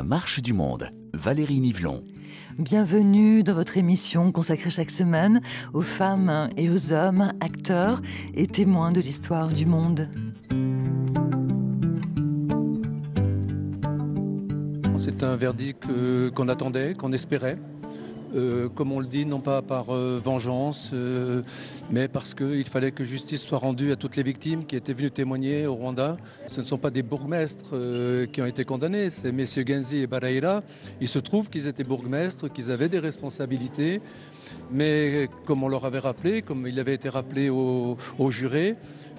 La marche du monde, Valérie Nivelon. Bienvenue dans votre émission consacrée chaque semaine aux femmes et aux hommes, acteurs et témoins de l'histoire du monde. C'est un verdict qu'on attendait, qu'on espérait. Euh, comme on le dit, non pas par euh, vengeance, euh, mais parce qu'il fallait que justice soit rendue à toutes les victimes qui étaient venues témoigner au Rwanda. Ce ne sont pas des bourgmestres qui ont été condamnés, c'est messieurs Genzi et Baraïla. Il se trouve qu'ils étaient bourgmestres, qu'ils avaient des responsabilités, mais comme on leur avait rappelé, comme il avait été rappelé aux, jurés,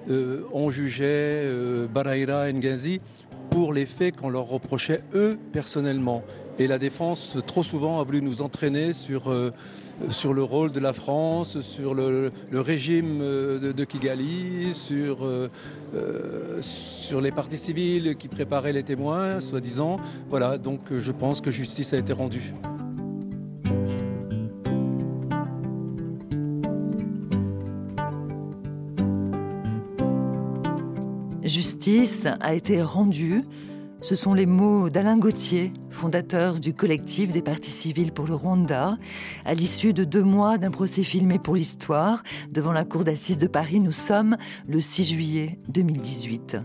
on jugeait Baraïla et Ngenzi pour les faits qu'on leur reprochait eux personnellement. Et la défense, trop souvent, a voulu nous entraîner sur, euh, le rôle de la France, sur le, régime euh, de, Kigali, sur, euh, sur les partis civils qui préparaient les témoins, soi-disant. Voilà, donc je pense que justice a été rendue. Justice a été rendue. Ce sont les mots d'Alain Gauthier, fondateur du collectif des partis civils pour le Rwanda. À l'issue de deux mois d'un procès filmé pour l'histoire, devant la cour d'assises de Paris, nous sommes le 6 juillet 2018.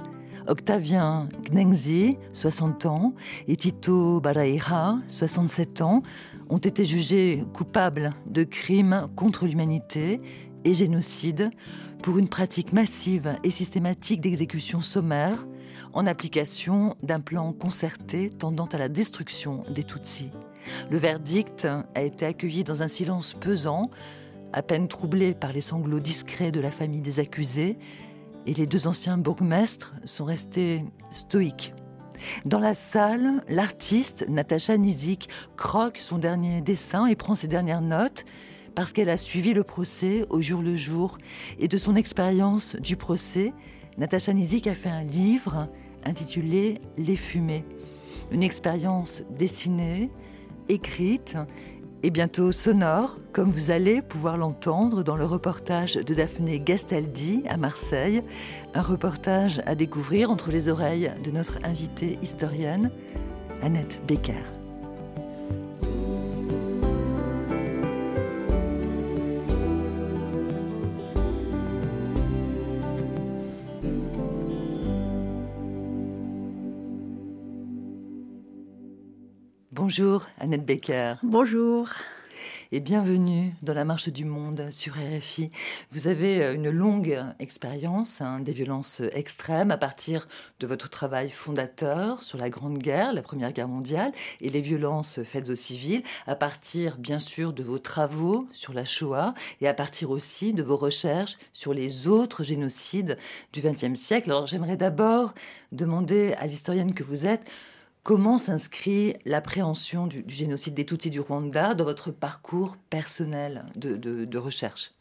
Octavien Gnengzi, 60 ans, et Tito Baraira, 67 ans, ont été jugés coupables de crimes contre l'humanité et génocide pour une pratique massive et systématique d'exécution sommaire en application d'un plan concerté tendant à la destruction des Tutsis. Le verdict a été accueilli dans un silence pesant, à peine troublé par les sanglots discrets de la famille des accusés, et les deux anciens bourgmestres sont restés stoïques. Dans la salle, l'artiste Natacha Nizik croque son dernier dessin et prend ses dernières notes parce qu'elle a suivi le procès au jour le jour. Et de son expérience du procès, Natacha Nizik a fait un livre intitulé Les fumées. Une expérience dessinée, écrite et bientôt sonore, comme vous allez pouvoir l'entendre dans le reportage de Daphné Gastaldi à Marseille, un reportage à découvrir entre les oreilles de notre invitée historienne, Annette Becker. Bonjour Annette Becker. Bonjour. Et bienvenue dans la marche du monde sur RFI. Vous avez euh, une longue expérience hein, des violences extrêmes à partir de votre travail fondateur sur la Grande Guerre, la Première Guerre mondiale et les violences faites aux civils, à partir bien sûr de vos travaux sur la Shoah et à partir aussi de vos recherches sur les autres génocides du XXe siècle. Alors j'aimerais d'abord demander à l'historienne que vous êtes Comment s'inscrit l'appréhension du, génocide des Tutsis du Rwanda dans votre parcours personnel de, recherche?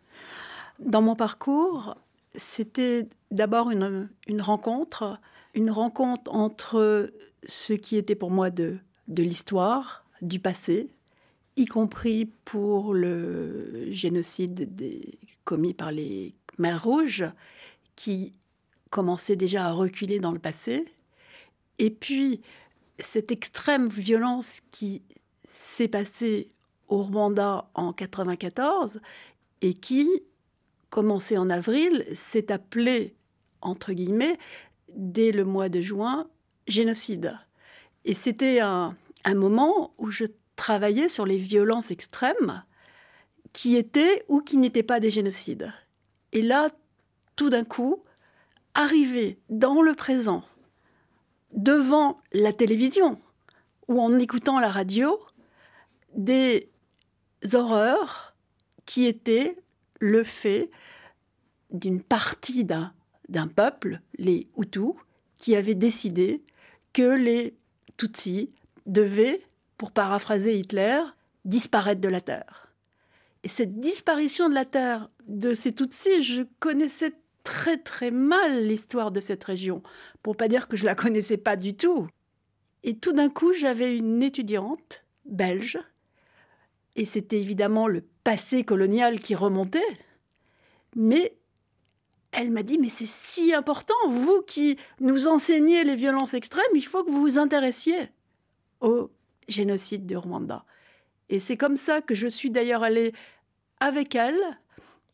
Dans mon parcours, c'était d'abord une, rencontre, une rencontre entre ce qui était pour moi de, l'histoire, du passé, y compris pour le génocide commis par les Mers Rouges, qui commençait déjà à reculer dans le passé, et puis cette extrême violence qui s'est passée au Rwanda en 94 et qui, commencé en avril, s'est appelée, entre guillemets, dès le mois de juin, génocide. Et c'était un, un moment où je travaillais sur les violences extrêmes qui étaient ou qui n'étaient pas des génocides. Et là, tout d'un coup, arriver dans le présent, devant la télévision ou en écoutant la radio des horreurs qui étaient le fait d'une partie d'un peuple, les Hutus, qui avait décidé que les Tutsis devaient, pour paraphraser Hitler, disparaître de la Terre. Et cette disparition de la Terre de ces Tutsis, je connaissais très très mal l'histoire de cette région, pour pas dire que je la connaissais pas du tout. Et tout d'un coup, j'avais une étudiante belge, et c'était évidemment le passé colonial qui remontait, mais elle m'a dit, mais c'est si important, vous qui nous enseignez les violences extrêmes, il faut que vous vous intéressiez au génocide de Rwanda. Et c'est comme ça que je suis d'ailleurs allée avec elle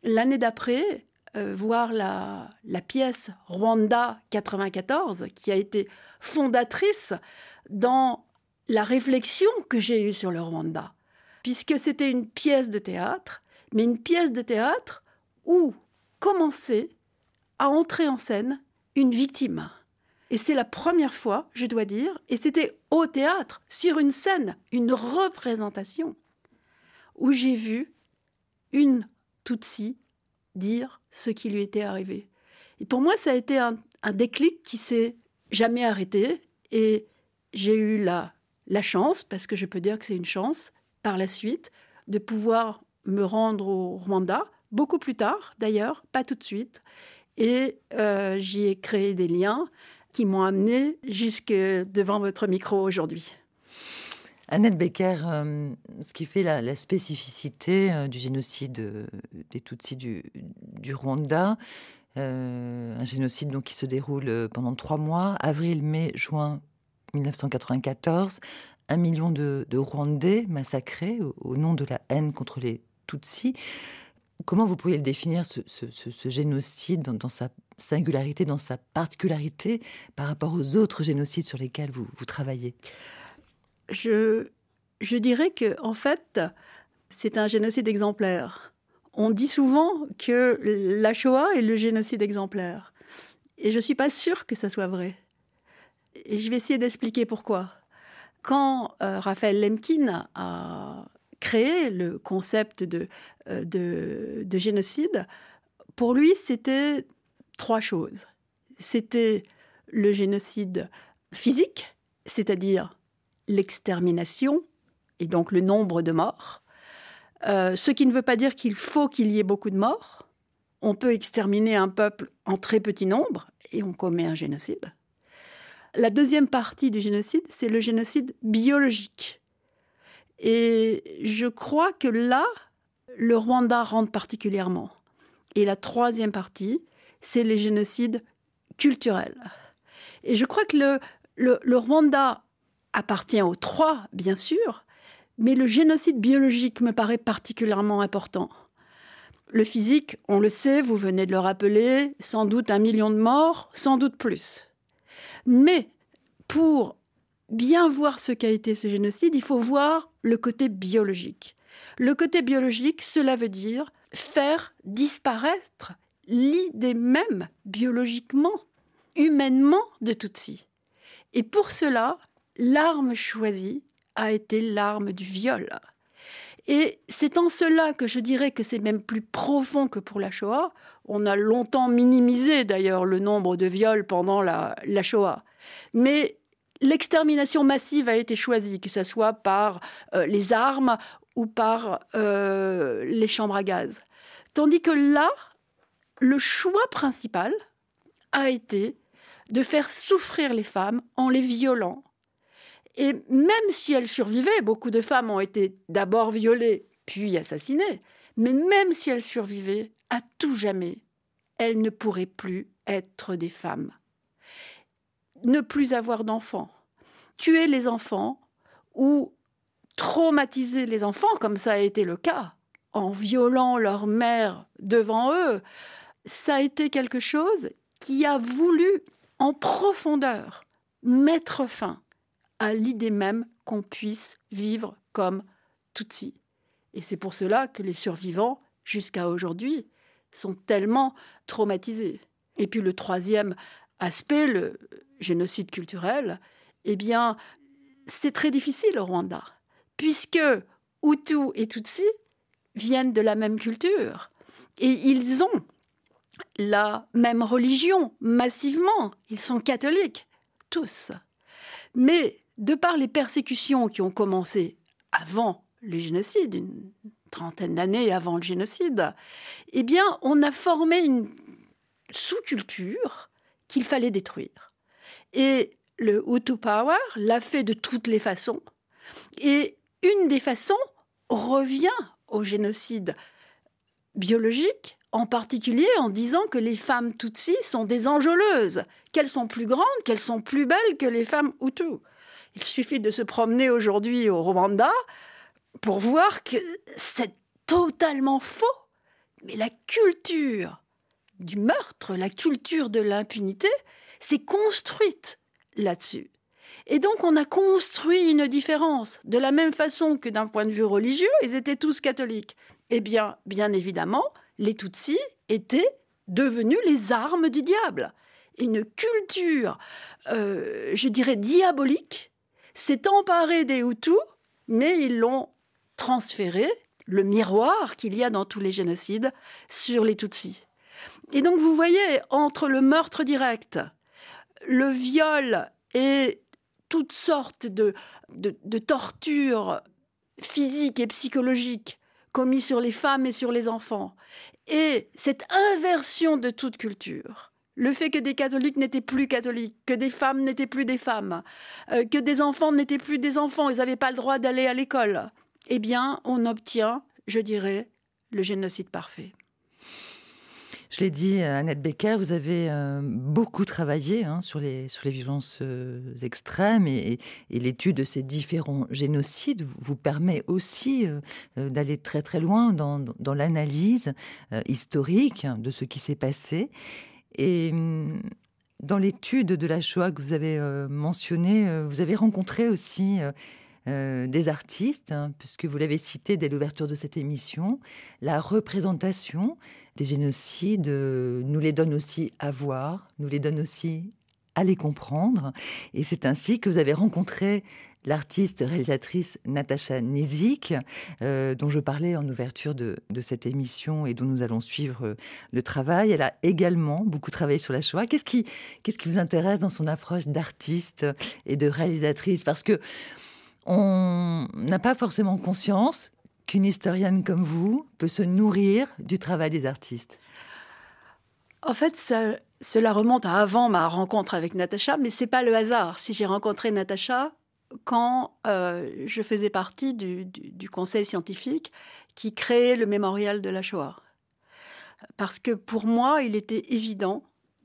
l'année d'après euh, voir la, la pièce Rwanda 94 qui a été fondatrice dans la réflexion que j'ai eue sur le Rwanda, puisque c'était une pièce de théâtre, mais une pièce de théâtre où commençait à entrer en scène une victime. Et c'est la première fois, je dois dire, et c'était au théâtre, sur une scène, une représentation, où j'ai vu une Tutsi dire ce qui lui était arrivé. Et pour moi, ça a été un, déclic qui s'est jamais arrêté. Et j'ai eu la, la chance, parce que je peux dire que c'est une chance, par la suite, de pouvoir me rendre au Rwanda, beaucoup plus tard d'ailleurs, pas tout de suite. Et euh, j'y ai créé des liens qui m'ont amené jusque devant votre micro aujourd'hui. Annette Becker, euh, ce qui fait la, spécificité euh, du génocide des Tutsis du, Rwanda, un génocide donc qui se déroule pendant trois mois, avril, mai, juin 1994, un million de, Rwandais massacrés au, nom de la haine contre les Tutsis. Comment vous pourriez le définir, ce, génocide, dans, sa singularité, dans sa particularité, par rapport aux autres génocides sur lesquels vous travaillez? Je, dirais que, en fait, c'est un génocide exemplaire. On dit souvent que la Shoah est le génocide exemplaire. Et je ne suis pas sûre que ça soit vrai. Et je vais essayer d'expliquer pourquoi. Quand euh, Raphaël Lemkin a créé le concept euh, de génocide, pour lui, c'était trois choses. C'était le génocide physique, c'est-à-dire l'extermination et donc le nombre de morts. Euh, ce qui ne veut pas dire qu'il faut qu'il y ait beaucoup de morts. On peut exterminer un peuple en très petit nombre et on commet un génocide. La deuxième partie du génocide, c'est le génocide biologique. Et je crois que là, le Rwanda rentre particulièrement. Et la troisième partie, c'est les génocides culturels. Et je crois que le, le, le, Rwanda appartient aux trois, bien sûr, mais le génocide biologique me paraît particulièrement important. Le physique, on le sait, vous venez de le rappeler, sans doute un million de morts, sans doute plus. Mais pour bien voir ce qu'a été ce génocide, il faut voir le côté biologique. Le côté biologique, cela veut dire faire disparaître l'idée même biologiquement, humainement de Tutsi. Et pour cela, l'arme choisie a été l'arme du viol. Et c'est en cela que je dirais que c'est même plus profond que pour la Shoah. On a longtemps minimisé d'ailleurs le nombre de viols pendant la, Shoah. Mais l'extermination massive a été choisie, que ce soit par euh, les armes ou par euh, les chambres à gaz. Tandis que là, le choix principal a été de faire souffrir les femmes en les violant, et même si elles survivaient, beaucoup de femmes ont été d'abord violées, puis assassinées, mais même si elles survivaient, à tout jamais, elles ne pourraient plus être des femmes. Ne plus avoir d'enfants, tuer les enfants ou traumatiser les enfants, comme ça a été le cas, en violant leur mère devant eux, ça a été quelque chose qui a voulu en profondeur mettre fin à l'idée même qu'on puisse vivre comme Tutsi. Et c'est pour cela que les survivants, jusqu'à aujourd'hui, sont tellement traumatisés. Et puis le troisième aspect, le génocide culturel, eh bien, c'est très difficile au Rwanda, puisque Hutu et Tutsi viennent de la même culture. Et ils ont la même religion, massivement. Ils sont catholiques, tous. Mais de par les persécutions qui ont commencé avant le génocide, une trentaine d'années avant le génocide, eh bien, on a formé une sous-culture qu'il fallait détruire. Et le Hutu Power l'a fait de toutes les façons. Et une des façons revient au génocide biologique, en particulier en disant que les femmes Tutsis sont des enjôleuses, qu'elles sont plus grandes, qu'elles sont plus belles que les femmes Hutus. Il suffit de se promener aujourd'hui au Rwanda pour voir que c'est totalement faux. Mais la culture du meurtre, la culture de l'impunité, s'est construite là-dessus. Et donc on a construit une différence, de la même façon que d'un point de vue religieux, ils étaient tous catholiques. Eh bien, bien évidemment, les Tutsis étaient devenus les armes du diable. Une culture, euh, je dirais, diabolique, s'est emparée des Hutus, mais ils l'ont transféré, le miroir qu'il y a dans tous les génocides, sur les Tutsis. Et donc vous voyez, entre le meurtre direct, le viol et toutes sortes de, de, tortures physiques et psychologiques commises sur les femmes et sur les enfants, et cette inversion de toute culture, le fait que des catholiques n'étaient plus catholiques, que des femmes n'étaient plus des femmes, euh, que des enfants n'étaient plus des enfants, ils n'avaient pas le droit d'aller à l'école, eh bien, on obtient, je dirais, le génocide parfait. Je l'ai dit, Annette Becker, vous avez euh, beaucoup travaillé hein, sur, les, sur les violences euh, extrêmes et, l'étude de ces différents génocides vous, permet aussi euh, d'aller très très loin dans, dans l'analyse historique de ce qui s'est passé. Et hum, dans l'étude de la Shoah que vous avez mentionnée, vous avez rencontré aussi euh, des artistes, hein, puisque vous l'avez cité dès l'ouverture de cette émission, la représentation des génocides euh, nous les donne aussi à voir, nous les donne aussi à les comprendre. Et c'est ainsi que vous avez rencontré l'artiste réalisatrice Natacha Nizik, euh, dont je parlais en ouverture de, cette émission et dont nous allons suivre le travail. Elle a également beaucoup travaillé sur la Shoah. Qu'est-ce qui, qu'est-ce qui vous intéresse dans son approche d'artiste et de réalisatrice? Parce que on n'a pas forcément conscience qu'une historienne comme vous peut se nourrir du travail des artistes. En fait, cela remonte à avant ma rencontre avec Natacha, mais c'est pas le hasard si j'ai rencontré Natacha quand euh, je faisais partie du, conseil scientifique qui créait le mémorial de la Shoah. Parce que pour moi, il était évident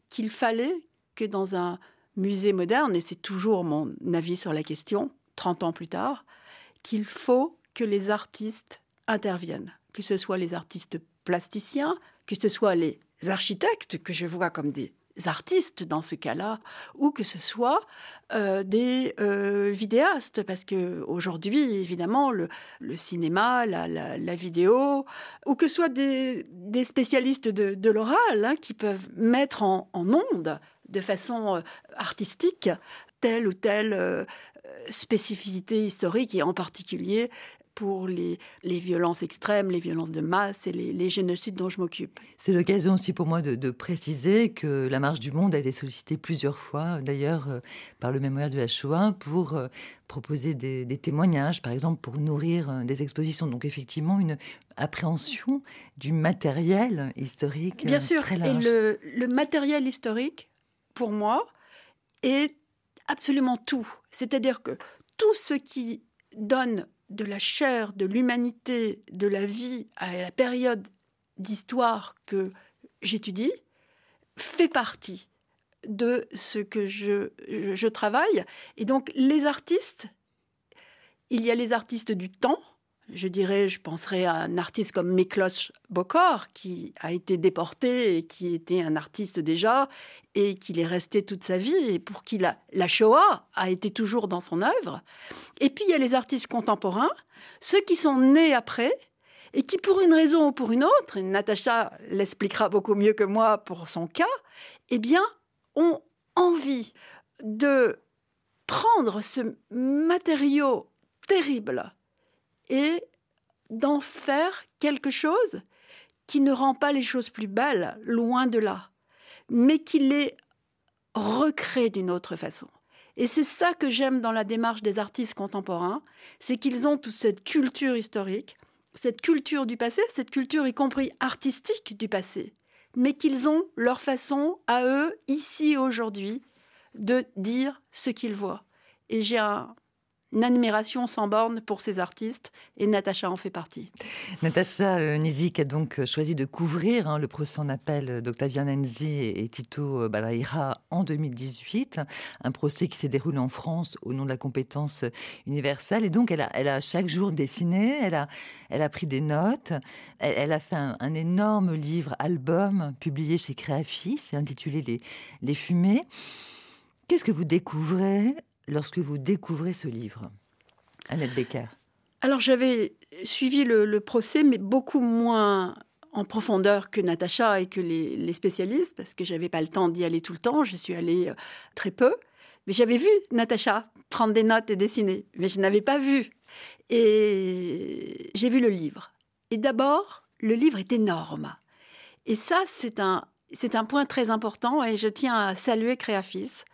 qu'il fallait que dans un musée moderne, et c'est toujours mon avis sur la question, 30 ans plus tard, qu'il faut que les artistes interviennent, que ce soit les artistes plasticiens, que ce soit les architectes que je vois comme des artistes dans ce cas-là, ou que ce soit euh, des euh, vidéastes, parce que aujourd'hui, évidemment, le, cinéma, la, vidéo, ou que ce soit des, spécialistes de, l'oral hein, qui peuvent mettre en, en onde de façon euh, artistique tel ou tel spécificité historique et en particulier pour les, les, violences extrêmes, les violences de masse et les, génocides dont je m'occupe. C'est l'occasion aussi pour moi de, préciser que la Marche du Monde a été sollicitée plusieurs fois, d'ailleurs, euh, par le mémoire de la Shoah, pour euh, proposer des, témoignages, par exemple, pour nourrir euh, des expositions. Donc, effectivement, une appréhension du matériel historique Bien sûr. très large. Et le, le matériel historique, pour moi, est absolument tout. C'est-à-dire que tout ce qui donne de la chair, de l'humanité, de la vie à la période d'histoire que j'étudie fait partie de ce que je, travaille. Et donc les artistes, il y a les artistes du temps, je dirais, je penserais à un artiste comme Miklos Bokor, qui a été déporté et qui était un artiste déjà, et qu'il est resté toute sa vie, et pour qui la, la Shoah a été toujours dans son œuvre. Et puis il y a les artistes contemporains, ceux qui sont nés après, et qui, pour une raison ou pour une autre, et Natacha l'expliquera beaucoup mieux que moi pour son cas, eh bien, ont envie de prendre ce matériau terrible et d'en faire quelque chose qui ne rend pas les choses plus belles, loin de là, mais qui les recrée d'une autre façon. Et c'est ça que j'aime dans la démarche des artistes contemporains, c'est qu'ils ont toute cette culture historique, cette culture du passé, cette culture y compris artistique du passé, mais qu'ils ont leur façon à eux, ici aujourd'hui, de dire ce qu'ils voient. Et j'ai un une admiration sans borne pour ces artistes et Natacha en fait partie. Natacha euh, Nizik a donc choisi de couvrir hein, le procès en appel d'Octavien Nenzi et Tito Balaïra en 2018, un procès qui s'est déroulé en France au nom de la compétence universelle. Et donc, elle a, chaque jour dessiné, elle a, pris des notes, elle, a fait un, énorme livre, album, publié chez Créafis, c'est intitulé Les, Les Fumées. Qu'est-ce que vous découvrez lorsque vous découvrez ce livre, Annette Becker Alors j'avais suivi le, procès, mais beaucoup moins en profondeur que Natacha et que les, spécialistes, parce que j'avais pas le temps d'y aller tout le temps. Je suis allée euh, très peu. Mais j'avais vu Natacha prendre des notes et dessiner, mais je n'avais pas vu. Et j'ai vu le livre. Et d'abord, le livre est énorme. Et ça, c'est un, c'est un point très important et je tiens à saluer Créafis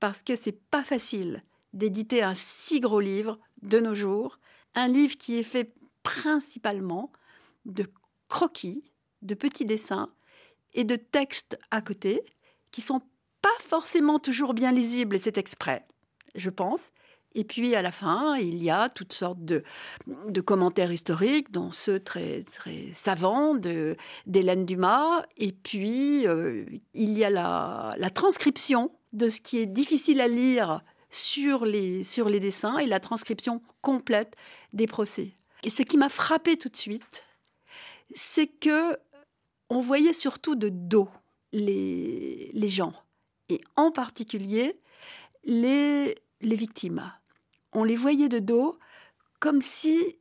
parce que c'est pas facile d'éditer un si gros livre de nos jours, un livre qui est fait principalement de croquis, de petits dessins et de textes à côté qui sont pas forcément toujours bien lisibles et c'est exprès, je pense. Et puis à la fin, il y a toutes sortes de, commentaires historiques, dont ceux très, très savants d'Hélène Dumas. Et puis euh, il y a la transcription de ce qui est difficile à lire sur les, sur les dessins et la transcription complète des procès. Et ce qui m'a frappé tout de suite, c'est que on voyait surtout de dos les, les gens, et en particulier les, les victimes. On les voyait de dos comme si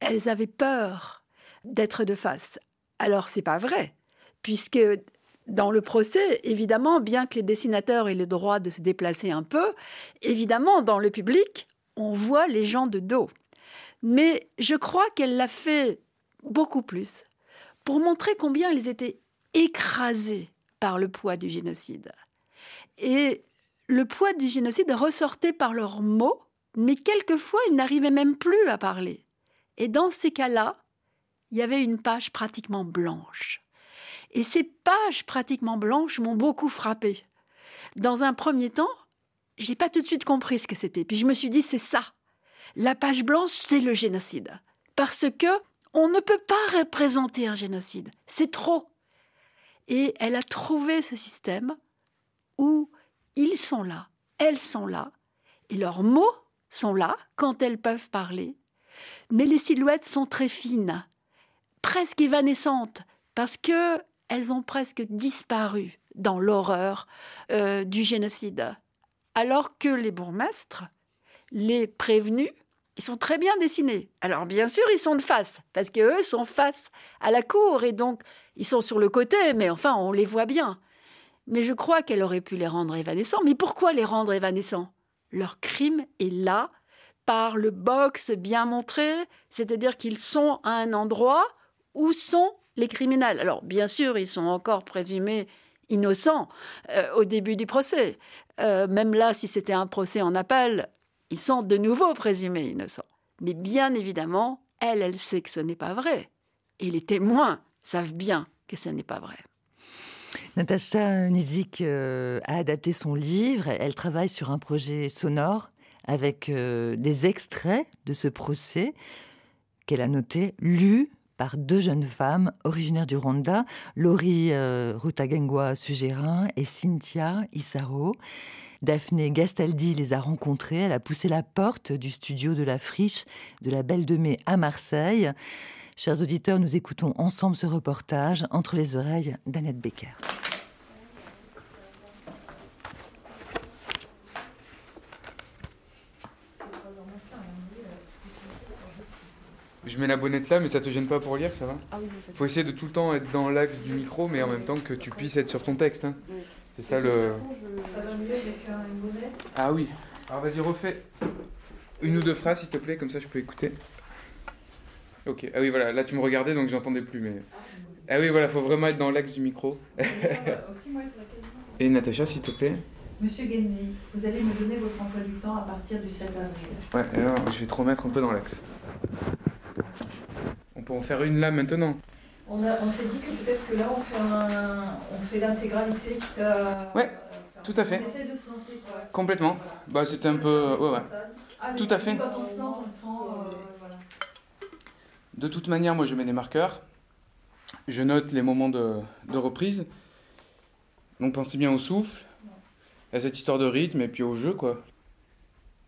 elles avaient peur d'être de face. Alors c'est pas vrai, puisque dans le procès, évidemment, bien que les dessinateurs aient le droit de se déplacer un peu, évidemment, dans le public, on voit les gens de dos. Mais je crois qu'elle l'a fait beaucoup plus pour montrer combien ils étaient écrasés par le poids du génocide. Et le poids du génocide ressortait par leurs mots, mais quelquefois ils n'arrivaient même plus à parler. Et dans ces cas-là, il y avait une page pratiquement blanche. Et ces pages pratiquement blanches m'ont beaucoup frappé. Dans un premier temps, j'ai pas tout de suite compris ce que c'était. Puis je me suis dit, c'est ça. La page blanche, c'est le génocide. Parce que on ne peut pas représenter un génocide. C'est trop. Et elle a trouvé ce système où ils sont là, elles sont là, et leurs mots sont là quand elles peuvent parler. Mais les silhouettes sont très fines, presque évanescentes, parce que elles ont presque disparu dans l'horreur euh, du génocide. Alors que les bourgmestres, les prévenus, ils sont très bien dessinés. Alors bien sûr, ils sont de face, parce qu'eux sont face à la cour, et donc ils sont sur le côté, mais enfin, on les voit bien. Mais je crois qu'elle aurait pu les rendre évanescents. Mais pourquoi les rendre évanescents? Leur crime est là, par le box bien montré, c'est-à-dire qu'ils sont à un endroit où sont les criminels. Alors, bien sûr, ils sont encore présumés innocents euh, au début du procès. Euh, même là, si c'était un procès en appel, ils sont de nouveau présumés innocents. Mais bien évidemment, elle, elle sait que ce n'est pas vrai. Et les témoins savent bien que ce n'est pas vrai. Natacha Nizik euh, a adapté son livre. Elle travaille sur un projet sonore avec des extraits de ce procès qu'elle a noté, lus par deux jeunes femmes originaires du Rwanda, Laurie euh, Rutagengwa Sugerin et Cynthia Isaro. Daphné Gastaldi les a rencontrées. Elle a poussé la porte du studio de la Friche de la Belle de Mai à Marseille. Chers auditeurs, nous écoutons ensemble ce reportage entre les oreilles d'Annette Becker. Je mets la bonnette là, mais ça te gêne pas pour lire, ça va Ah oui, Faut essayer de tout le temps être dans l'axe du micro, mais en même temps que tu puisses être sur ton texte. Hein. C'est ça le. Ça va mieux avec une bonnette Ah oui. Alors vas-y, refais une ou deux phrases, s'il te plaît, comme ça je peux écouter. Ok. Ah oui, voilà. Là, tu me regardais, donc j'entendais plus, mais. Ah oui, voilà, faut vraiment être dans l'axe du micro. Et Natacha, s'il te plaît. Monsieur Genzi, vous allez me donner votre emploi du temps à partir du 7 avril. Ouais, alors je vais te remettre un peu dans l'axe. On peut en faire une là maintenant. On, s'est dit que peut-être que là on fait, on fait l'intégralité Ouais, tout à fait. On essaie de se lancer Complètement. Bah c'était un peu. Ouais, ouais. Ah, Tout à fait. De toute manière, moi je mets des marqueurs. Je note les moments de, de reprise. Donc pensez bien au souffle, à cette histoire de rythme et puis au jeu, quoi.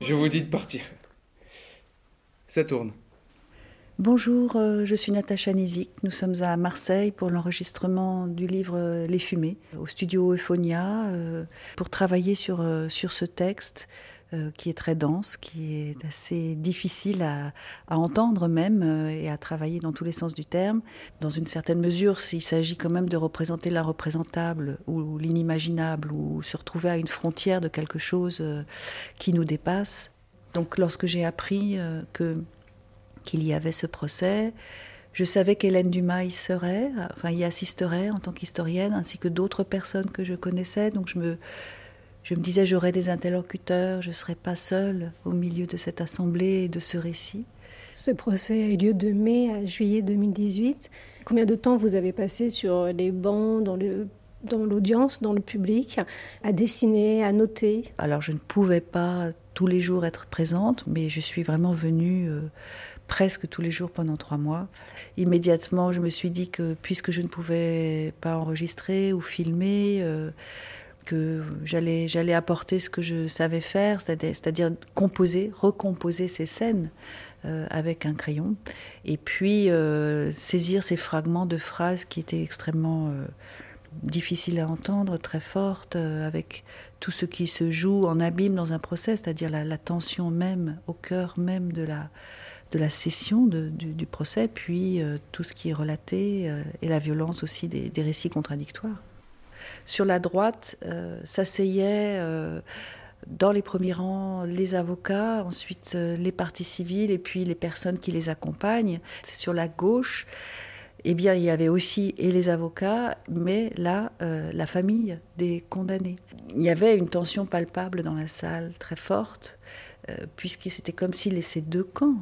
Je vous dis de partir. Ça tourne. Bonjour, euh, je suis Natacha Nizik. Nous sommes à Marseille pour l'enregistrement du livre euh, Les Fumées, au studio Euphonia, euh, pour travailler sur, sur ce texte qui est très dense, qui est assez difficile à, à entendre même et à travailler dans tous les sens du terme. Dans une certaine mesure, s'il s'agit quand même de représenter l'irreprésentable ou l'inimaginable ou se retrouver à une frontière de quelque chose qui nous dépasse. Donc lorsque j'ai appris que qu'il y avait ce procès. Je savais qu'Hélène Dumas y serait, enfin y assisterait en tant qu'historienne, ainsi que d'autres personnes que je connaissais. Donc je me, je me disais, j'aurais des interlocuteurs, je ne serais pas seule au milieu de cette assemblée et de ce récit. Ce procès a eu lieu de mai à juillet 2018. Combien de temps vous avez passé sur les bancs, dans le dans l'audience, dans le public, à dessiner, à noter? Alors je ne pouvais pas tous les jours être présente, mais je suis vraiment venue euh, presque tous les jours pendant trois mois. Immédiatement, je me suis dit que puisque je ne pouvais pas enregistrer ou filmer, euh, que j'allais, j'allais apporter ce que je savais faire, c'est-à-dire, composer, recomposer ces scènes euh, avec un crayon, et puis euh, saisir ces fragments de phrases qui étaient extrêmement difficiles à entendre, très fortes, avec tout ce qui se joue en abîme dans un procès, c'est-à-dire la, la tension même, au cœur même de la de la session du, procès, puis euh, tout ce qui est relaté euh, et la violence aussi des, récits contradictoires. Sur la droite, euh, s'asseyaient dans les premiers rangs les avocats, ensuite les parties civiles et puis les personnes qui les accompagnent. Sur la gauche, eh bien, il y avait aussi et les avocats, mais là, la famille des condamnés. Il y avait une tension palpable dans la salle, très forte. Euh, puisque c'était comme s'il laissait deux camps.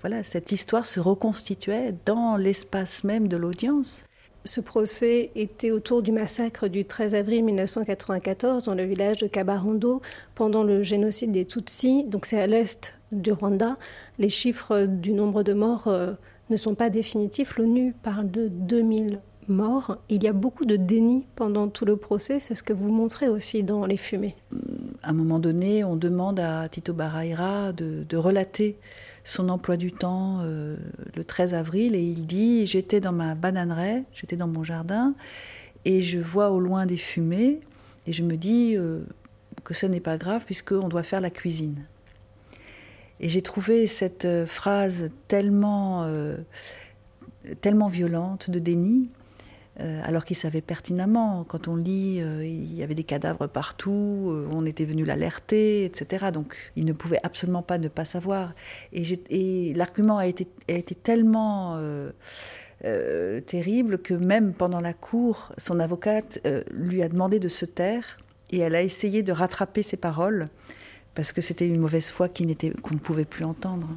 voilà, cette histoire se reconstituait dans l'espace même de l'audience. Ce procès était autour du massacre du 13 avril 1994 dans le village de Kabarondo pendant le génocide des Tutsis. Donc c'est à l'est du Rwanda. Les chiffres du nombre de morts euh, ne sont pas définitifs. L'ONU parle de 2000 mort. Il y a beaucoup de déni pendant tout le procès, c'est ce que vous montrez aussi dans Les Fumées. À un moment donné, on demande à Tito Barraira de, relater son emploi du temps euh, le 13 avril et il dit J'étais dans ma bananeraie, j'étais dans mon jardin et je vois au loin des fumées et je me dis euh, que ce n'est pas grave puisqu'on doit faire la cuisine. Et j'ai trouvé cette euh, phrase tellement, tellement violente de déni alors qu'il savait pertinemment, quand on lit, euh, il y avait des cadavres partout, euh, on était venu l'alerter, etc. Donc il ne pouvait absolument pas ne pas savoir. Et, l'argument a été, tellement terrible que même pendant la cour, son avocate lui a demandé de se taire et elle a essayé de rattraper ses paroles parce que c'était une mauvaise foi qu'on ne pouvait plus entendre.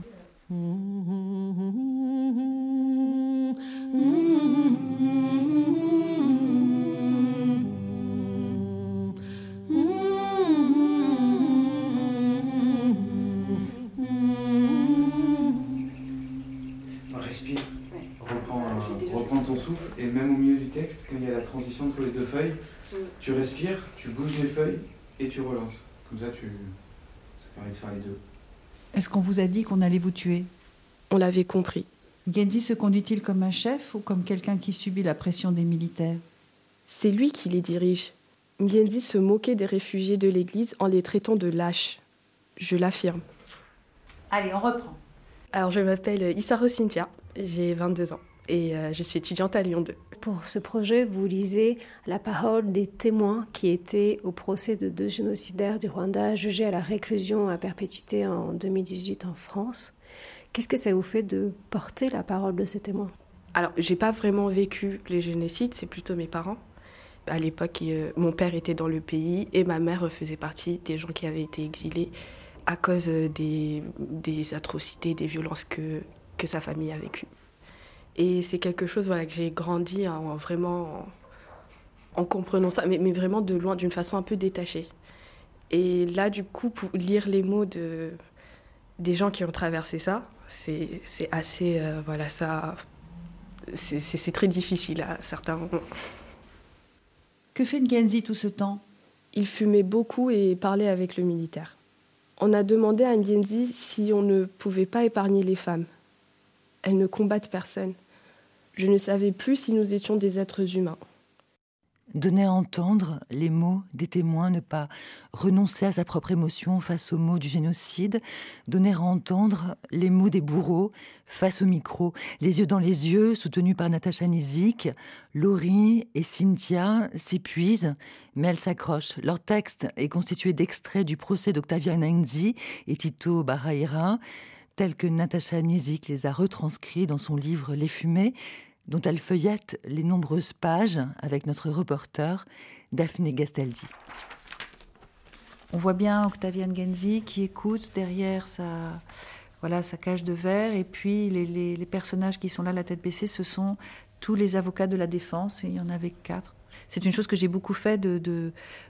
Respire. Reprends, ton souffle et même au milieu du texte, quand il y a la transition entre les deux feuilles, tu respires, tu bouges les feuilles et tu relances. Comme ça, tu... ça permet de faire les deux. Est-ce qu'on vous a dit qu'on allait vous tuer On l'avait compris. Genzi se conduit-il comme un chef ou comme quelqu'un qui subit la pression des militaires C'est lui qui les dirige. Genzi se moquait des réfugiés de l'Église en les traitant de lâches. Je l'affirme. Allez, on reprend. Alors, je m'appelle Isaro Cynthia, j'ai 22 ans et euh, je suis étudiante à Lyon 2. Pour ce projet, vous lisez la parole des témoins qui étaient au procès de deux génocidaires du Rwanda jugés à la réclusion à perpétuité en 2018 en France. Qu'est-ce que ça vous fait de porter la parole de ces témoins? Alors, j'ai pas vraiment vécu les génocides, c'est plutôt mes parents. À l'époque, euh, mon père était dans le pays et ma mère faisait partie des gens qui avaient été exilés à cause des, des atrocités, des violences que, que sa famille a vécues. Et c'est quelque chose voilà, que j'ai grandi en, vraiment en, comprenant ça, mais, mais, vraiment de loin, d'une façon un peu détachée. Et là, du coup, pour lire les mots de, des gens qui ont traversé ça, c'est assez. Euh, voilà, ça. C'est très difficile à certains moments. Que fait Ngenzi tout ce temps? Il fumait beaucoup et parlait avec le militaire. On a demandé à Ngenzi si on ne pouvait pas épargner les femmes. Elles ne combattent personne. Je ne savais plus si nous étions des êtres humains. Donner à entendre les mots des témoins, ne pas renoncer à sa propre émotion face aux mots du génocide, donner à entendre les mots des bourreaux face au micro, les yeux dans les yeux, soutenus par Natacha Nizik, Laurie et Cynthia s'épuisent, mais elles s'accrochent. Leur texte est constitué d'extraits du procès d'Octavia Nengzi et Tito Barraira, tels que Natacha Nizik les a retranscrits dans son livre Les Fumées, dont elle feuillette les nombreuses pages avec notre reporter Daphné Gastaldi. On voit bien Octavian Genzi qui écoute derrière sa, voilà, sa cage de verre, et puis les, personnages qui sont là, la tête baissée, ce sont tous les avocats de la défense, il y en avait quatre. C'est une chose que j'ai beaucoup fait de,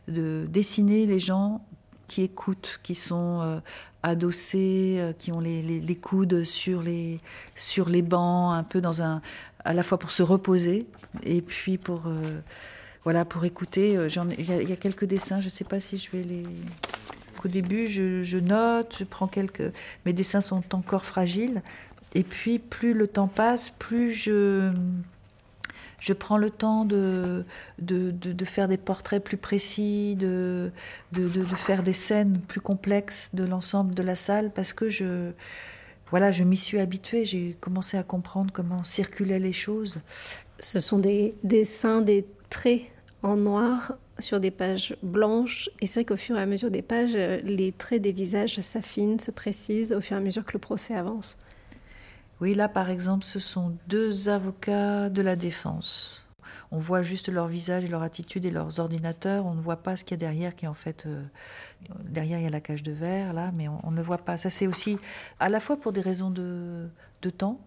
de, dessiner les gens qui écoutent, qui sont euh, adossés, euh, qui ont les, les, coudes sur les, sur les bancs, un peu dans un, à la fois pour se reposer et puis pour, euh, voilà, pour écouter. Il y, a quelques dessins, je ne sais pas si je vais les. Au début, je, note, je prends quelques. Mes dessins sont encore fragiles. Et puis, plus le temps passe, plus je, je prends le temps de, de, de, faire des portraits plus précis, de, faire des scènes plus complexes de l'ensemble de la salle, parce que je, voilà, je m'y suis habituée, j'ai commencé à comprendre comment circulaient les choses. Ce sont des dessins, des traits en noir sur des pages blanches. Et c'est vrai qu'au fur et à mesure des pages, les traits des visages s'affinent, se précisent au fur et à mesure que le procès avance. Oui, là par exemple, ce sont deux avocats de la défense. On voit juste leur visage et leur attitude et leurs ordinateurs. On ne voit pas ce qu'il y a derrière, qui en fait euh, derrière il y a la cage de verre là, mais on, ne le voit pas. Ça c'est aussi à la fois pour des raisons de temps,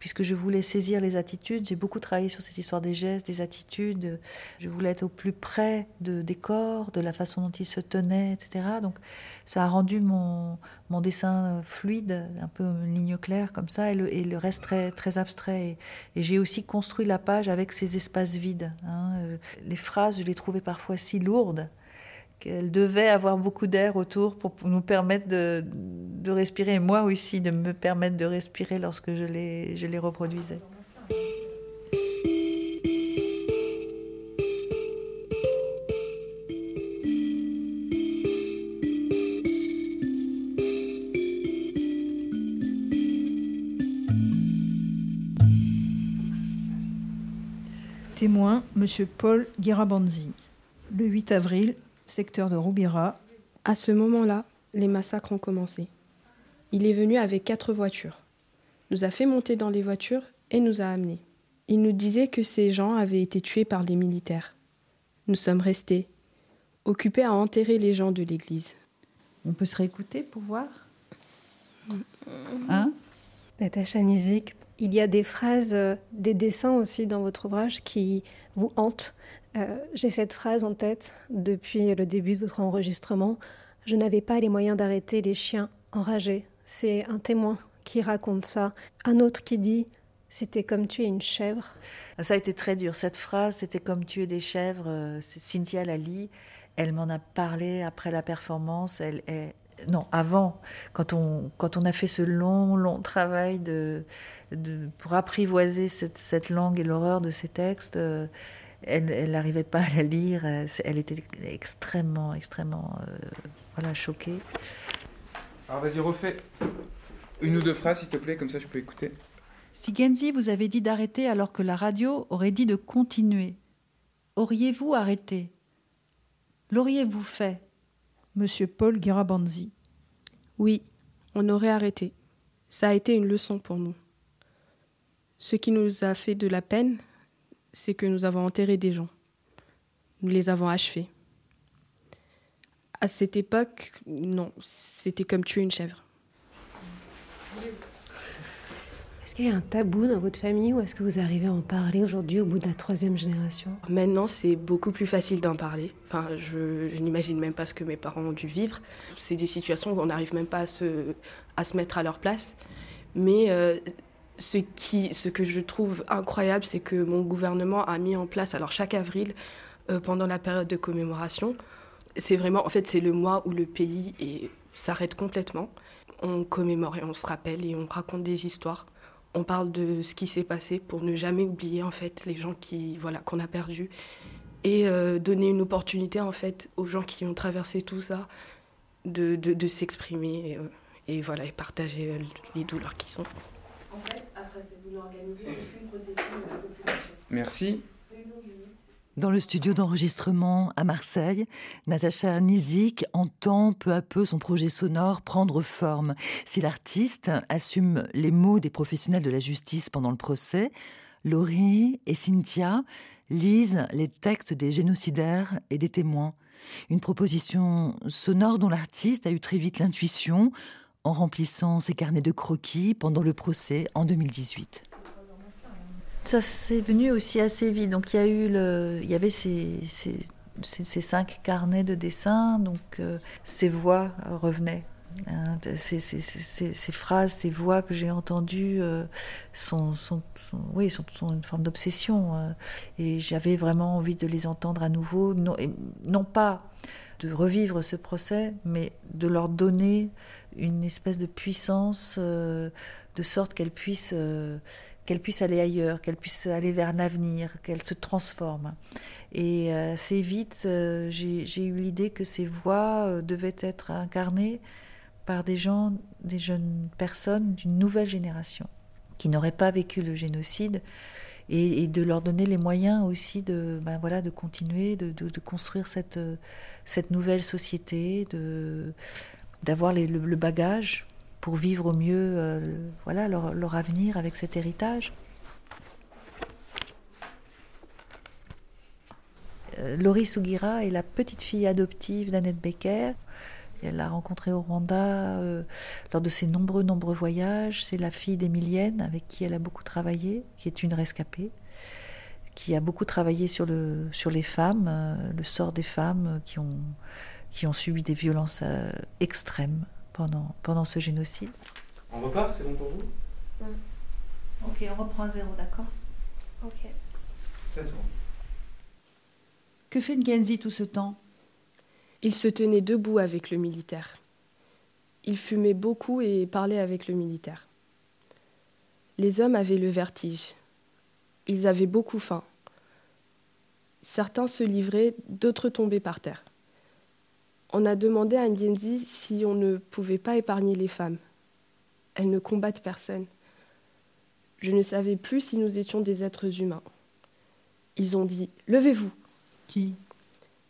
puisque je voulais saisir les attitudes. J'ai beaucoup travaillé sur cette histoire des gestes, des attitudes. Je voulais être au plus près de, des corps, de la façon dont ils se tenaient, etc. Donc ça a rendu mon, mon dessin fluide, un peu une ligne claire comme ça, et le, et reste très, très abstrait. Et, j'ai aussi construit la page avec ces espaces vides. Hein. Les phrases, je les trouvais parfois si lourdes qu'elle devait avoir beaucoup d'air autour pour nous permettre de, respirer, et moi aussi de me permettre de respirer lorsque je les, je les reproduisais. Témoin, M. Paul Girabanzi. Le 8 avril secteur de Roubira. À ce moment-là, les massacres ont commencé. Il est venu avec quatre voitures, nous a fait monter dans les voitures et nous a amenés. Il nous disait que ces gens avaient été tués par des militaires. Nous sommes restés, occupés à enterrer les gens de l'église. On peut se réécouter pour voir Hein Natacha Nizik, il y a des phrases, euh, des dessins aussi dans votre ouvrage qui vous hantent. Euh, j'ai cette phrase en tête depuis le début de votre enregistrement. Je n'avais pas les moyens d'arrêter les chiens enragés. C'est un témoin qui raconte ça. Un autre qui dit C'était comme tuer une chèvre. Ça a été très dur. Cette phrase, c'était comme tuer des chèvres. Euh, Cynthia Lali. Elle m'en a parlé après la performance. Elle est non, avant, quand on, quand on a fait ce long, long travail de, pour apprivoiser cette, cette langue et l'horreur de ces textes, euh, elle n'arrivait pas à la lire. Euh, elle était extrêmement, extrêmement euh, voilà, choquée. Alors vas-y, refais une ou deux phrases, s'il te plaît, comme ça je peux écouter. Si Genzi vous avait dit d'arrêter alors que la radio aurait dit de continuer, auriez-vous arrêté? L'auriez-vous fait Monsieur Paul Girabanzi? Oui, on aurait arrêté. Ça a été une leçon pour nous. Ce qui nous a fait de la peine, c'est que nous avons enterré des gens. Nous les avons achevés. À cette époque, non, c'était comme tuer une chèvre. Est-ce qu'il y a un tabou dans votre famille ou est-ce que vous arrivez à en parler aujourd'hui au bout de la troisième génération? Maintenant, c'est beaucoup plus facile d'en parler. Enfin, je, n'imagine même pas ce que mes parents ont dû vivre. C'est des situations où on n'arrive même pas à se, à se mettre à leur place. Mais euh, ce, qui, ce que je trouve incroyable, c'est que mon gouvernement a mis en place, alors chaque avril, euh, pendant la période de commémoration, c'est vraiment, en fait, c'est le mois où le pays s'arrête complètement. On commémore et on se rappelle et on raconte des histoires on parle de ce qui s'est passé pour ne jamais oublier en fait les gens qui voilà qu'on a perdus et euh, donner une opportunité en fait aux gens qui ont traversé tout ça de, s'exprimer euh, et, voilà et partager les douleurs qui sont. En fait, après c'est voulu organiser une protection de la population. Merci. Dans le studio d'enregistrement à Marseille, Natacha Nizik entend peu à peu son projet sonore prendre forme. Si l'artiste assume les mots des professionnels de la justice pendant le procès, Laurie et Cynthia lisent les textes des génocidaires et des témoins. Une proposition sonore dont l'artiste a eu très vite l'intuition en remplissant ses carnets de croquis pendant le procès en 2018 ça s'est venu aussi assez vite. Donc il y a eu le, il y avait ces, cinq carnets de dessin, donc euh, ces voix revenaient. Hein, ces, phrases, ces voix que j'ai entendues euh, sont, sont, oui, sont, sont, une forme d'obsession. Euh, et j'avais vraiment envie de les entendre à nouveau, non, non pas de revivre ce procès, mais de leur donner une espèce de puissance, de sorte qu'elles puissent qu'elle puisse aller ailleurs, qu'elle puisse aller vers l'avenir, qu'elle se transforme. Et euh, assez vite, euh, j'ai eu l'idée que ces voix euh, devaient être incarnées par des gens, des jeunes personnes d'une nouvelle génération qui n'auraient pas vécu le génocide et, de leur donner les moyens aussi de, ben voilà, de continuer, de, construire cette, cette nouvelle société, d'avoir le, bagage pour vivre au mieux euh, voilà, leur, avenir avec cet héritage. Euh, Laurie Sugira est la petite fille adoptive d'Annette Becker. Elle l'a rencontrée au Rwanda euh, lors de ses nombreux, nombreux voyages. C'est la fille d'Emilienne avec qui elle a beaucoup travaillé, qui est une rescapée, qui a beaucoup travaillé sur, le, sur les femmes, le sort des femmes qui ont, qui ont subi des violences extrêmes pendant, pendant ce génocide. On repart, c'est bon pour vous? Ok, on reprend à zéro, d'accord? Ok. C'est bon. Que fait Ngenzi tout ce temps? Il se tenait debout avec le militaire. Il fumait beaucoup et parlait avec le militaire. Les hommes avaient le vertige. Ils avaient beaucoup faim. Certains se livraient, d'autres tombaient par terre on a demandé à Ngenzi si on ne pouvait pas épargner les femmes. Elles ne combattent personne. Je ne savais plus si nous étions des êtres humains. Ils ont dit Levez-vous. Qui?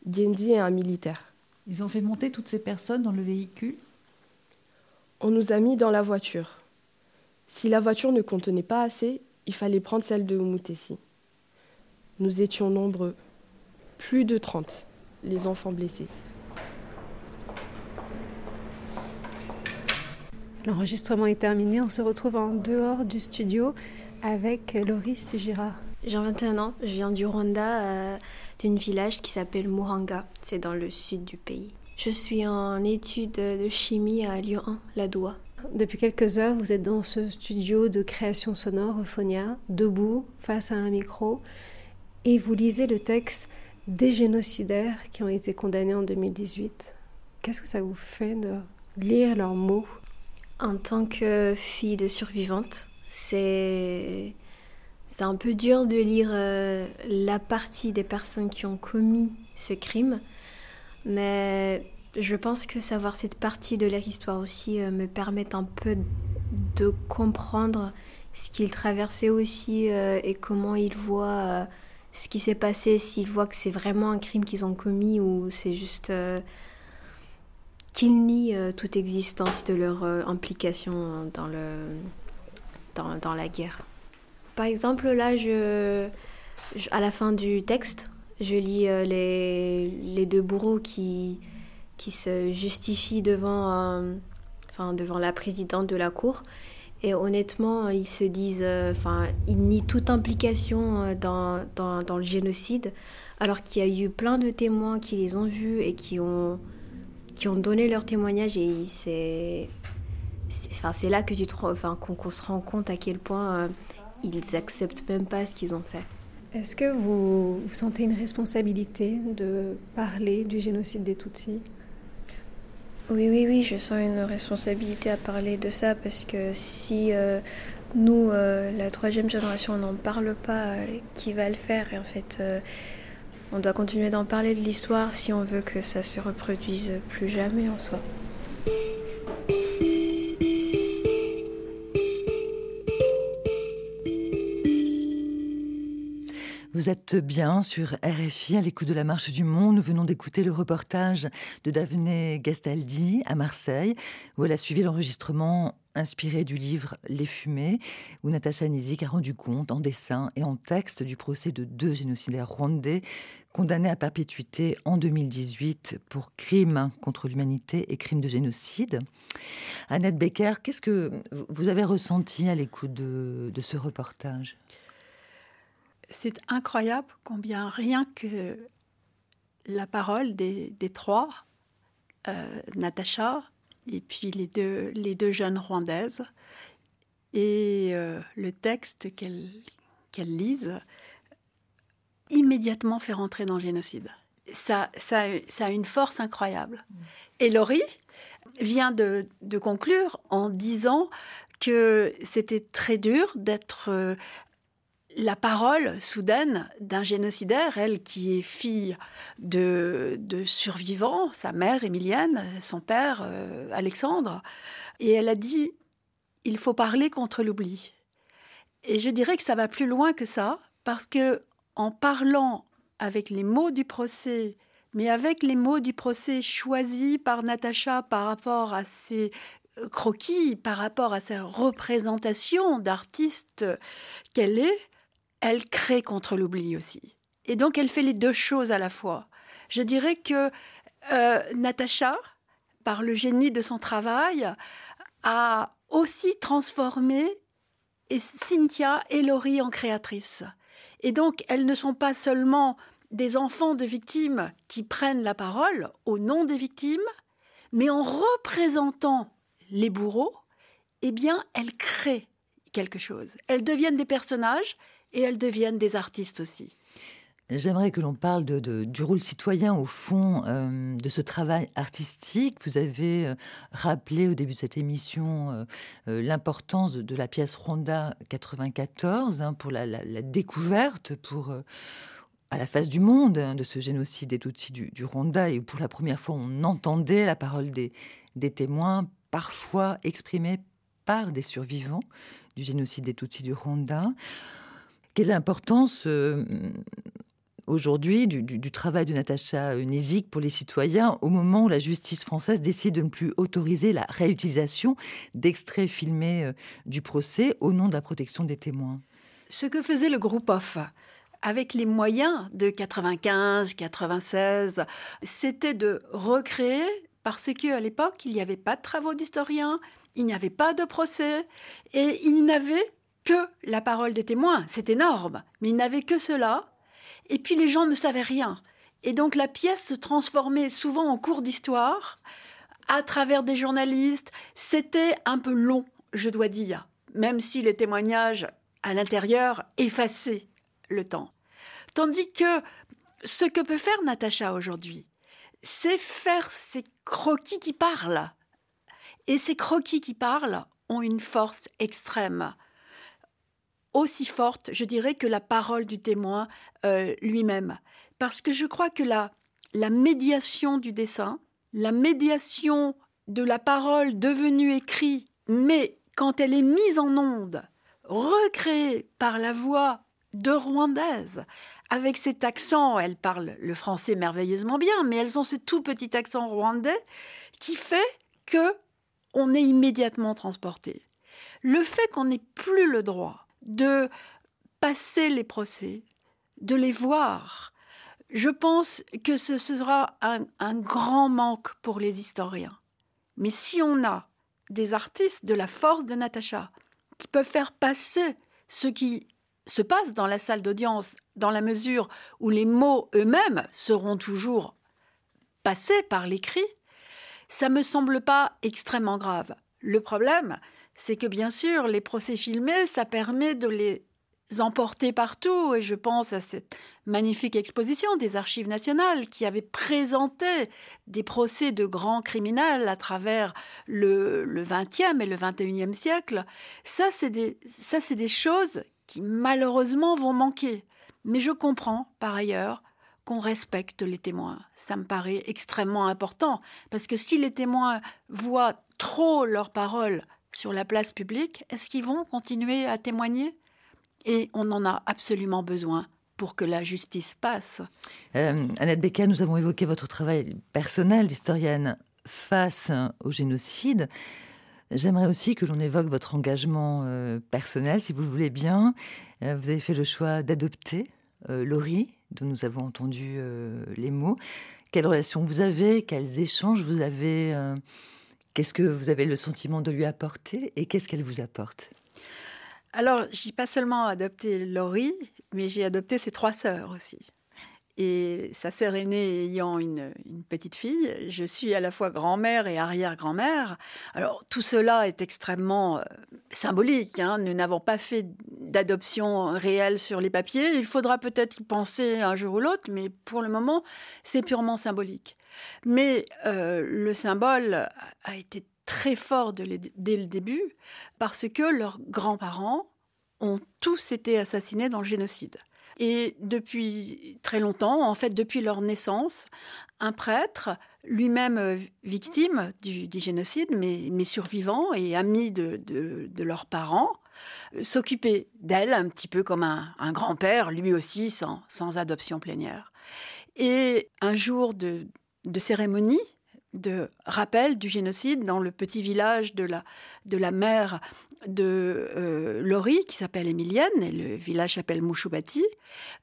Ngenzi est un militaire. Ils ont fait monter toutes ces personnes dans le véhicule? On nous a mis dans la voiture. Si la voiture ne contenait pas assez, il fallait prendre celle de Umutesi. Nous étions nombreux, plus de trente, les enfants blessés. L'enregistrement est terminé. On se retrouve en dehors du studio avec Laurie Sugira. J'ai 21 ans. Je viens du Rwanda, euh, d'un village qui s'appelle Muranga. C'est dans le sud du pays. Je suis en études de chimie à Lyon 1, la Doua. Depuis quelques heures, vous êtes dans ce studio de création sonore, Euphonia, debout, face à un micro, et vous lisez le texte des génocidaires qui ont été condamnés en 2018. Qu'est-ce que ça vous fait de lire leurs mots? En tant que fille de survivante, c'est un peu dur de lire euh, la partie des personnes qui ont commis ce crime, mais je pense que savoir cette partie de leur histoire aussi euh, me permet un peu de comprendre ce qu'ils traversaient aussi euh, et comment ils voient ce qui s'est passé, s'ils voient que c'est vraiment un crime qu'ils ont commis ou c'est juste qu'ils nient euh, toute existence de leur euh, implication dans, le, dans, dans, la guerre. Par exemple, là, je, à la fin du texte, je lis euh, les, les, deux bourreaux qui, qui se justifient devant, enfin, devant la présidente de la cour. Et honnêtement, ils se disent, euh, enfin, ils nient toute implication euh, dans, dans, dans le génocide, alors qu'il y a eu plein de témoins qui les ont vus et qui ont, qui ont donné leur témoignage. Et c'est, enfin, c'est là que tu enfin, qu'on, se rend compte à quel point euh, ils acceptent même pas ce qu'ils ont fait. Est-ce que vous, vous sentez une responsabilité de parler du génocide des Tutsis? Oui, oui, oui, je sens une responsabilité à parler de ça parce que si euh, nous, euh, la troisième génération, on n'en parle pas, euh, qui va le faire? Et en fait, on doit continuer d'en parler de l'histoire si on veut que ça se reproduise plus jamais en soi. Vous êtes bien sur RFI à l'écoute de la Marche du Monde. Nous venons d'écouter le reportage de Daphné Gastaldi à Marseille, où elle a suivi l'enregistrement inspiré du livre Les Fumées, où Natacha Nizik a rendu compte en dessin et en texte du procès de deux génocidaires rwandais condamnés à perpétuité en 2018 pour crimes contre l'humanité et crimes de génocide. Annette Becker, qu'est-ce que vous avez ressenti à l'écoute de, de ce reportage? C'est incroyable combien rien que la parole des, trois, euh, Natacha et puis les deux, les deux jeunes rwandaises, et euh, le texte qu'elles qu'elle lisent, immédiatement fait rentrer dans le génocide. Ça, ça, ça a une force incroyable. Et Laurie vient de, de conclure en disant que c'était très dur d'être euh, la parole soudaine d'un génocidaire, elle qui est fille de, survivants, sa mère Émilienne, son père euh, Alexandre, et elle a dit il faut parler contre l'oubli. Et je dirais que ça va plus loin que ça, parce que en parlant avec les mots du procès, mais avec les mots du procès choisis par Natacha par rapport à ses euh, croquis, par rapport à sa représentation d'artiste qu'elle est, elle crée contre l'oubli aussi. Et donc elle fait les deux choses à la fois. Je dirais que euh, Natacha, par le génie de son travail, a aussi transformé Cynthia et Laurie en créatrices. Et donc elles ne sont pas seulement des enfants de victimes qui prennent la parole au nom des victimes, mais en représentant les bourreaux, eh bien, elles créent quelque chose. Elles deviennent des personnages et elles deviennent des artistes aussi. J'aimerais que l'on parle du rôle citoyen au fond euh, de ce travail artistique. Vous avez euh, rappelé au début de cette émission euh, l'importance de, la pièce Rwanda 94 hein, pour la, découverte, pour à la face du monde hein, de ce génocide des Tutsis du, du, Rwanda et pour la première fois on entendait la parole des, des témoins, parfois exprimée par des survivants du génocide des Tutsis du Rwanda. Quelle est l'importance euh, aujourd'hui du, travail de Natacha Nizik pour les citoyens au moment où la justice française décide de ne plus autoriser la réutilisation d'extraits filmés euh, du procès au nom de la protection des témoins? Ce que faisait le groupe OFF avec les moyens de 95, 96, c'était de recréer parce qu'à l'époque, il n'y avait pas de travaux d'historiens, il n'y avait pas de procès et il n'avait que la parole des témoins. C'est énorme, mais il n'avait que cela. Et puis les gens ne savaient rien. Et donc la pièce se transformait souvent en cours d'histoire à travers des journalistes. C'était un peu long, je dois dire, même si les témoignages à l'intérieur effaçaient le temps. Tandis que ce que peut faire Natacha aujourd'hui, c'est faire ces croquis qui parlent. Et ces croquis qui parlent ont une force extrême aussi forte, je dirais, que la parole du témoin euh, lui-même. Parce que je crois que la, la médiation du dessin, la médiation de la parole devenue écrite, mais quand elle est mise en onde, recréée par la voix de Rwandaise, avec cet accent, elle parle le français merveilleusement bien, mais elles ont ce tout petit accent rwandais qui fait que on est immédiatement transporté. Le fait qu'on n'ait plus le droit de passer les procès, de les voir. Je pense que ce sera un, grand manque pour les historiens. Mais si on a des artistes de la force de Natacha, qui peuvent faire passer ce qui se passe dans la salle d'audience, dans la mesure où les mots eux-mêmes seront toujours passés par l'écrit, ça me semble pas extrêmement grave. Le problème, c'est que bien sûr, les procès filmés, ça permet de les emporter partout. Et je pense à cette magnifique exposition des Archives nationales qui avait présenté des procès de grands criminels à travers le, le 20e et le 21e siècle. Ça, c'est des, ça, c'est des choses qui malheureusement vont manquer. Mais je comprends, par ailleurs, qu'on respecte les témoins. Ça me paraît extrêmement important, parce que si les témoins voient trop leurs paroles sur la place publique, est-ce qu'ils vont continuer à témoigner? Et on en a absolument besoin pour que la justice passe. Euh, Annette Becker, nous avons évoqué votre travail personnel d'historienne face au génocide. J'aimerais aussi que l'on évoque votre engagement euh, personnel, si vous le voulez bien. Euh, vous avez fait le choix d'adopter Laurie, dont nous avons entendu les mots. Quelle relation vous avez? Quels échanges vous avez Qu'est-ce que vous avez le sentiment de lui apporter et qu'est-ce qu'elle vous apporte? Alors, j'ai pas seulement adopté Laurie, mais j'ai adopté ses trois sœurs aussi. Et sa sœur aînée ayant une, petite fille, je suis à la fois grand-mère et arrière-grand-mère. Alors tout cela est extrêmement euh, symbolique. Hein. Nous n'avons pas fait d'adoption réelle sur les papiers. Il faudra peut-être y penser un jour ou l'autre, mais pour le moment, c'est purement symbolique. Mais euh, le symbole a été très fort dès le début parce que leurs grands-parents ont tous été assassinés dans le génocide. Et depuis très longtemps, en fait depuis leur naissance, un prêtre, lui-même euh, victime du, génocide, mais, survivant et ami de, de, leurs parents, euh, s'occupait d'elle un petit peu comme un, grand-père, lui aussi sans, sans, adoption plénière. Et un jour de, de cérémonie, de rappel du génocide dans le petit village de la, de la mère de euh, Laurie, qui s'appelle Émilienne, et le village s'appelle Mouchoubati,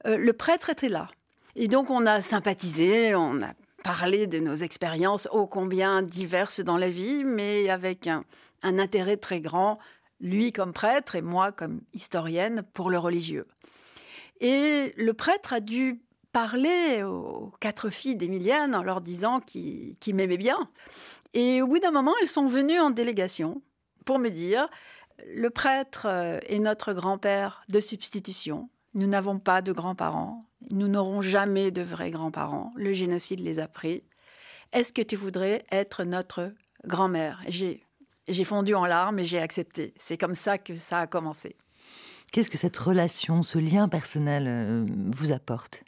euh, le prêtre était là. Et donc on a sympathisé, on a parlé de nos expériences ô combien diverses dans la vie, mais avec un, un intérêt très grand, lui comme prêtre et moi comme historienne, pour le religieux. Et le prêtre a dû parler aux quatre filles d'Émilienne en leur disant qu'il m'aimait bien. Et au bout d'un moment, elles sont venues en délégation pour me dire le prêtre euh, est notre grand-père de substitution. Nous n'avons pas de grands-parents. Nous n'aurons jamais de vrais grands-parents. Le génocide les a pris. Est-ce que tu voudrais être notre grand-mère? J'ai j'ai fondu en larmes et j'ai accepté. C'est comme ça que ça a commencé. Qu'est-ce que cette relation, ce lien personnel euh, vous apporte?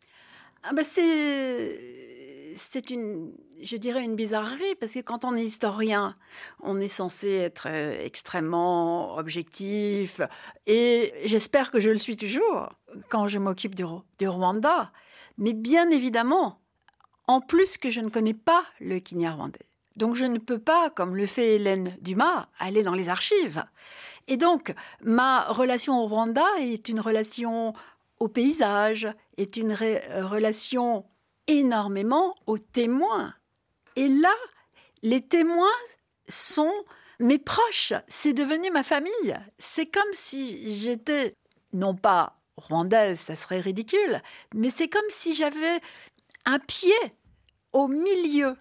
Ah bah c'est une, je dirais, une bizarrerie, parce que quand on est historien, on est censé être euh, extrêmement objectif, et j'espère que je le suis toujours quand je m'occupe du, du, Rwanda. Mais bien évidemment, en plus que je ne connais pas le Kinyarwandais. Donc je ne peux pas, comme le fait Hélène Dumas, aller dans les archives. Et donc, ma relation au Rwanda est une relation au paysage, est une relation énormément aux témoins. Et là, les témoins sont mes proches. C'est devenu ma famille. C'est comme si j'étais, non pas rwandaise, ça serait ridicule, mais c'est comme si j'avais un pied au milieu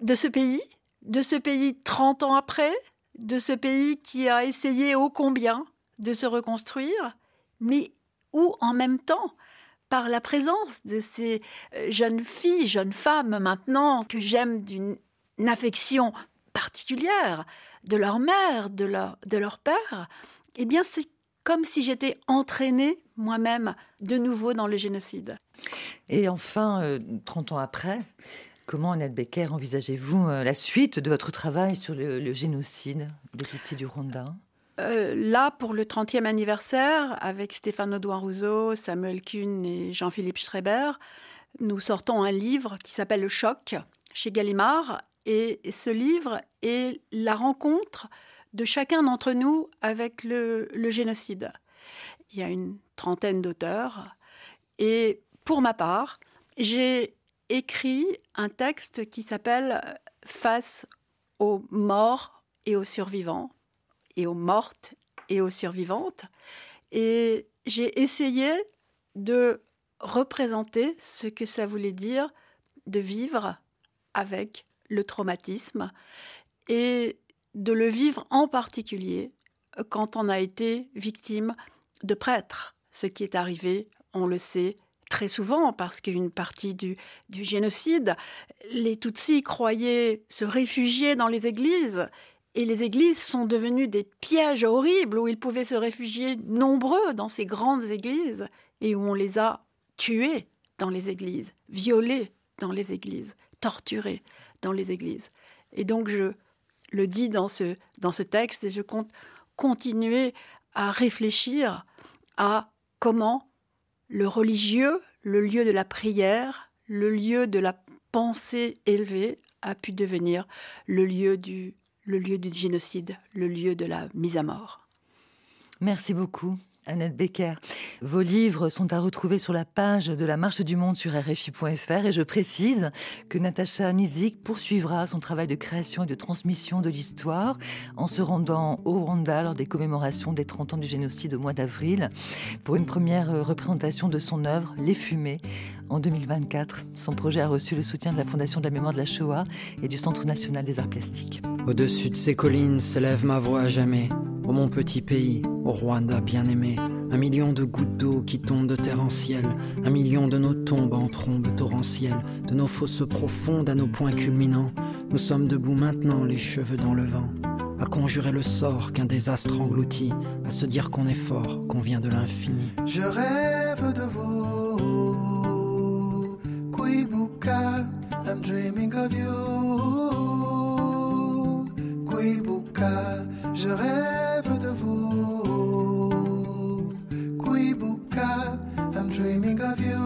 de ce pays, de ce pays 30 ans après, de ce pays qui a essayé ô combien de se reconstruire, mais où en même temps par la présence de ces euh, jeunes filles, jeunes femmes maintenant que j'aime d'une affection particulière de leur mère, de leur, de leur père, eh bien c'est comme si j'étais entraînée moi-même de nouveau dans le génocide. Et enfin, 30 euh, ans après, comment, Annette Becker, envisagez-vous euh, la suite de votre travail sur le, génocide des Tutsis du Rwanda? Euh, là, pour le 30e anniversaire, avec Stéphane Audouin Rousseau, Samuel Kuhn et Jean-Philippe Schreiber, nous sortons un livre qui s'appelle Le Choc chez Gallimard. Et ce livre est la rencontre de chacun d'entre nous avec le, génocide. Il y a une trentaine d'auteurs. Et pour ma part, j'ai écrit un texte qui s'appelle Face aux morts et aux survivants et aux mortes et aux survivantes. Et j'ai essayé de représenter ce que ça voulait dire de vivre avec le traumatisme et de le vivre en particulier quand on a été victime de prêtres. Ce qui est arrivé, on le sait très souvent, parce qu'une partie du, génocide, les Tutsis croyaient se réfugier dans les églises. Et les églises sont devenues des pièges horribles où ils pouvaient se réfugier nombreux dans ces grandes églises et où on les a tués dans les églises, violés dans les églises, torturés dans les églises. Et donc je le dis dans ce, dans ce texte et je compte continuer à réfléchir à comment le religieux, le lieu de la prière, le lieu de la pensée élevée a pu devenir le lieu du, le lieu du génocide, le lieu de la mise à mort. Merci beaucoup. Annette Becker. Vos livres sont à retrouver sur la page de la Marche du Monde sur RFI.fr et je précise que Natacha Nizik poursuivra son travail de création et de transmission de l'histoire en se rendant au Rwanda lors des commémorations des 30 ans du génocide au mois d'avril pour une première représentation de son œuvre Les Fumées en 2024. Son projet a reçu le soutien de la Fondation de la mémoire de la Shoah et du Centre national des arts plastiques. Au-dessus de ces collines s'élève ma voix à jamais Ô mon petit pays, au Rwanda bien-aimé, un million de gouttes d'eau qui tombent de terre en ciel, un million de nos tombes en trombes torrentielles, de nos fosses profondes à nos points culminants. Nous sommes debout maintenant, les cheveux dans le vent, à conjurer le sort qu'un désastre engloutit, à se dire qu'on est fort, qu'on vient de l'infini. Je rêve de vous, Kuibuka, I'm dreaming of you. Kuibuka, je rêve de vous. I'm dreaming of you.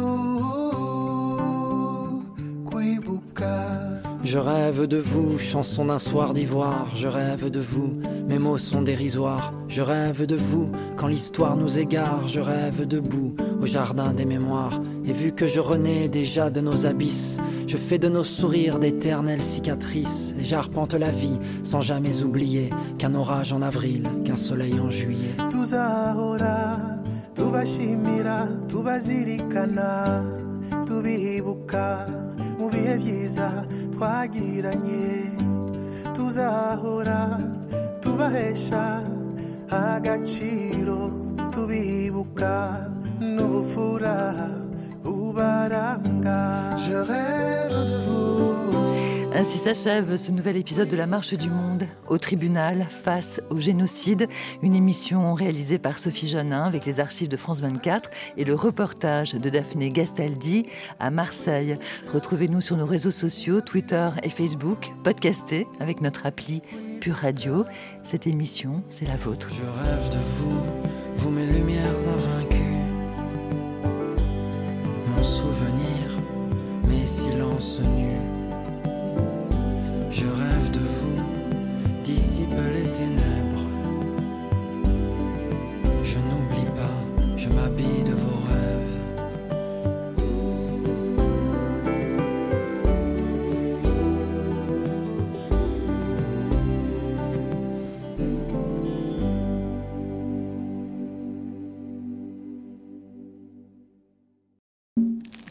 Kuibuka. Je rêve de vous, chanson d'un soir d'ivoire, je rêve de vous, mes mots sont dérisoires, je rêve de vous, quand l'histoire nous égare, je rêve debout, au jardin des mémoires, et vu que je renais déjà de nos abysses, je fais de nos sourires d'éternelles cicatrices, et j'arpente la vie sans jamais oublier qu'un orage en avril, qu'un soleil en juillet. Tubibuka mu bihe byiza twagiranye. Tuzahora tubahesha agaciro tubibuka n'ubupfura bubaranga je rêve de vous Ainsi s'achève ce nouvel épisode de La Marche du Monde au tribunal face au génocide, une émission réalisée par Sophie Jonin avec les archives de France 24 et le reportage de Daphné Gastaldi à Marseille. Retrouvez-nous sur nos réseaux sociaux, Twitter et Facebook, podcasté avec notre appli Pure Radio. Cette émission, c'est la vôtre. Je rêve de vous, vous mes lumières invaincues, mon souvenir, mes silences nus. Je rêve de vous, dissipe les ténèbres. Je n'oublie pas, je m'habille.